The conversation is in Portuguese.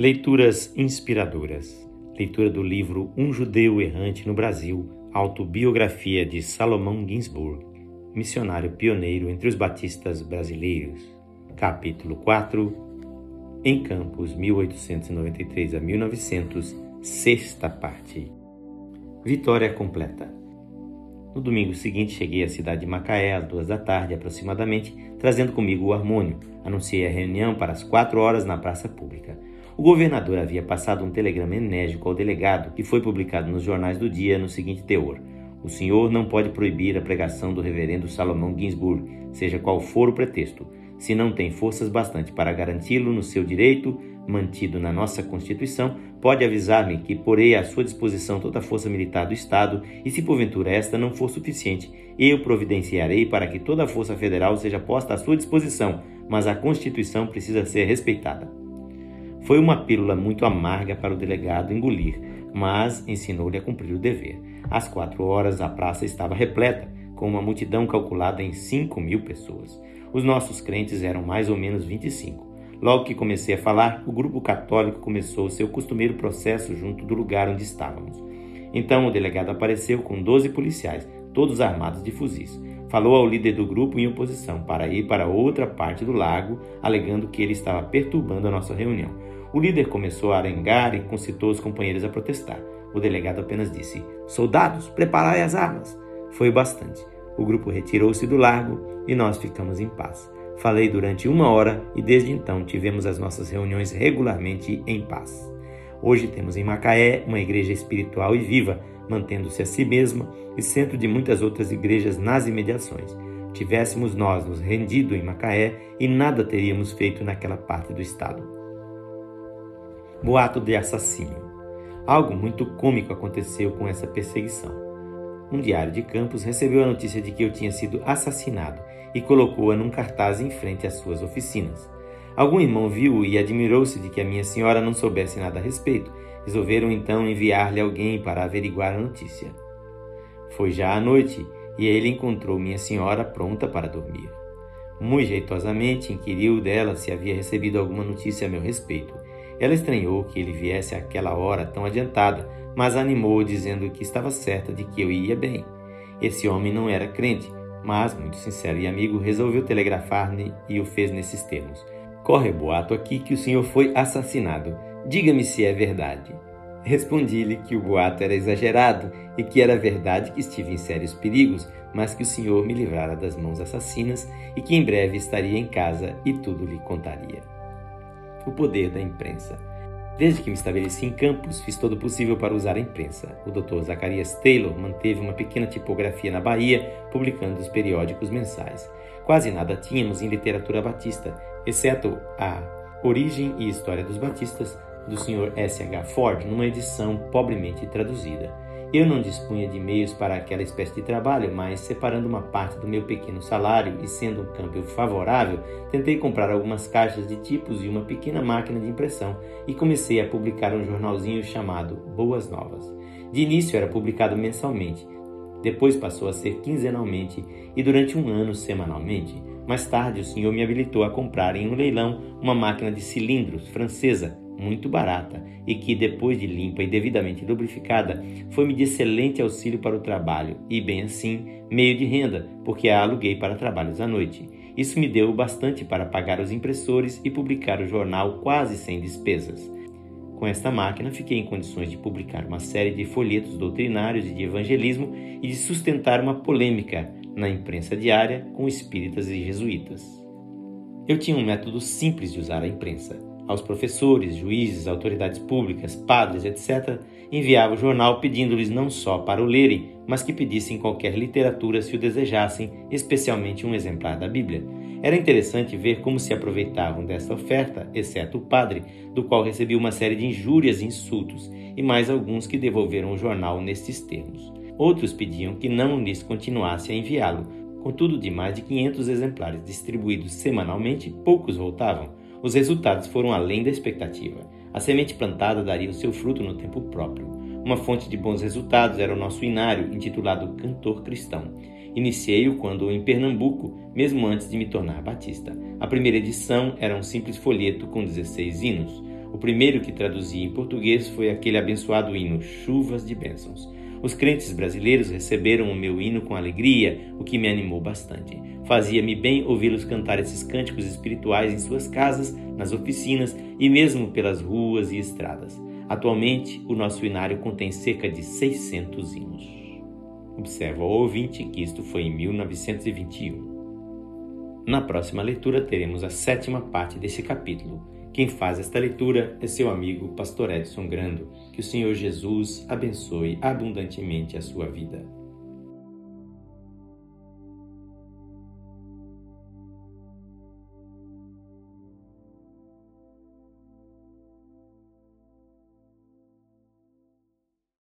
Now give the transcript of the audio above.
Leituras inspiradoras. Leitura do livro Um Judeu Errante no Brasil, autobiografia de Salomão Ginsburg, missionário pioneiro entre os batistas brasileiros. Capítulo 4 Em Campos, 1893 a 1900, sexta parte. Vitória completa. No domingo seguinte, cheguei à cidade de Macaé às duas da tarde aproximadamente, trazendo comigo o harmônio. Anunciei a reunião para as quatro horas na praça pública. O governador havia passado um telegrama enérgico ao delegado, que foi publicado nos jornais do dia no seguinte teor: O senhor não pode proibir a pregação do reverendo Salomão Ginsburg, seja qual for o pretexto. Se não tem forças bastante para garanti-lo no seu direito, mantido na nossa Constituição, pode avisar-me que porei à sua disposição toda a força militar do Estado e, se porventura esta não for suficiente, eu providenciarei para que toda a força federal seja posta à sua disposição, mas a Constituição precisa ser respeitada. Foi uma pílula muito amarga para o delegado engolir, mas ensinou-lhe a cumprir o dever. Às quatro horas, a praça estava repleta, com uma multidão calculada em cinco mil pessoas. Os nossos crentes eram mais ou menos 25. Logo que comecei a falar, o grupo católico começou seu costumeiro processo junto do lugar onde estávamos. Então o delegado apareceu com 12 policiais, todos armados de fuzis. Falou ao líder do grupo em oposição para ir para outra parte do lago, alegando que ele estava perturbando a nossa reunião. O líder começou a arengar e concitou os companheiros a protestar. O delegado apenas disse: Soldados, preparai as armas. Foi bastante. O grupo retirou-se do largo e nós ficamos em paz. Falei durante uma hora e desde então tivemos as nossas reuniões regularmente em paz. Hoje temos em Macaé uma igreja espiritual e viva, mantendo-se a si mesma e centro de muitas outras igrejas nas imediações. Tivéssemos nós nos rendido em Macaé e nada teríamos feito naquela parte do estado. Boato de assassino. Algo muito cômico aconteceu com essa perseguição. Um diário de Campos recebeu a notícia de que eu tinha sido assassinado e colocou-a num cartaz em frente às suas oficinas. Algum irmão viu e admirou-se de que a minha senhora não soubesse nada a respeito. Resolveram então enviar-lhe alguém para averiguar a notícia. Foi já à noite e ele encontrou minha senhora pronta para dormir. Muito jeitosamente inquiriu dela se havia recebido alguma notícia a meu respeito ela estranhou que ele viesse àquela hora tão adiantada, mas animou dizendo que estava certa de que eu ia bem. Esse homem não era crente, mas, muito sincero e amigo, resolveu telegrafar-me e o fez nesses termos. Corre boato aqui que o senhor foi assassinado. Diga-me se é verdade. Respondi-lhe que o boato era exagerado e que era verdade que estive em sérios perigos, mas que o senhor me livrara das mãos assassinas e que em breve estaria em casa e tudo lhe contaria o poder da imprensa. Desde que me estabeleci em Campos, fiz todo o possível para usar a imprensa. O Dr. Zacarias Taylor manteve uma pequena tipografia na Bahia, publicando os periódicos mensais. Quase nada tínhamos em literatura batista, exceto a Origem e História dos Batistas, do Sr. S. H. Ford, numa edição pobremente traduzida. Eu não dispunha de meios para aquela espécie de trabalho, mas separando uma parte do meu pequeno salário e sendo um câmbio favorável, tentei comprar algumas caixas de tipos e uma pequena máquina de impressão e comecei a publicar um jornalzinho chamado Boas Novas. De início era publicado mensalmente, depois passou a ser quinzenalmente e durante um ano semanalmente. Mais tarde, o senhor me habilitou a comprar em um leilão uma máquina de cilindros francesa muito barata e que, depois de limpa e devidamente lubrificada, foi-me de excelente auxílio para o trabalho e, bem assim, meio de renda, porque a aluguei para trabalhos à noite. Isso me deu bastante para pagar os impressores e publicar o jornal quase sem despesas. Com esta máquina, fiquei em condições de publicar uma série de folhetos doutrinários e de evangelismo e de sustentar uma polêmica na imprensa diária com espíritas e jesuítas. Eu tinha um método simples de usar a imprensa aos professores, juízes, autoridades públicas, padres, etc., enviava o jornal pedindo-lhes não só para o lerem, mas que pedissem qualquer literatura se o desejassem, especialmente um exemplar da Bíblia. Era interessante ver como se aproveitavam desta oferta, exceto o padre, do qual recebi uma série de injúrias e insultos, e mais alguns que devolveram o jornal nestes termos. Outros pediam que não lhes continuasse a enviá-lo. Contudo, de mais de 500 exemplares distribuídos semanalmente, poucos voltavam. Os resultados foram além da expectativa. A semente plantada daria o seu fruto no tempo próprio. Uma fonte de bons resultados era o nosso inário, intitulado Cantor Cristão. Iniciei-o quando em Pernambuco, mesmo antes de me tornar batista. A primeira edição era um simples folheto com 16 hinos. O primeiro que traduzi em português foi aquele abençoado hino Chuvas de Bênçãos. Os crentes brasileiros receberam o meu hino com alegria, o que me animou bastante. Fazia-me bem ouvi-los cantar esses cânticos espirituais em suas casas, nas oficinas e mesmo pelas ruas e estradas. Atualmente, o nosso inário contém cerca de 600 hinos. Observa o ouvinte que isto foi em 1921. Na próxima leitura teremos a sétima parte desse capítulo. Quem faz esta leitura é seu amigo Pastor Edson Grando. Que o Senhor Jesus abençoe abundantemente a sua vida.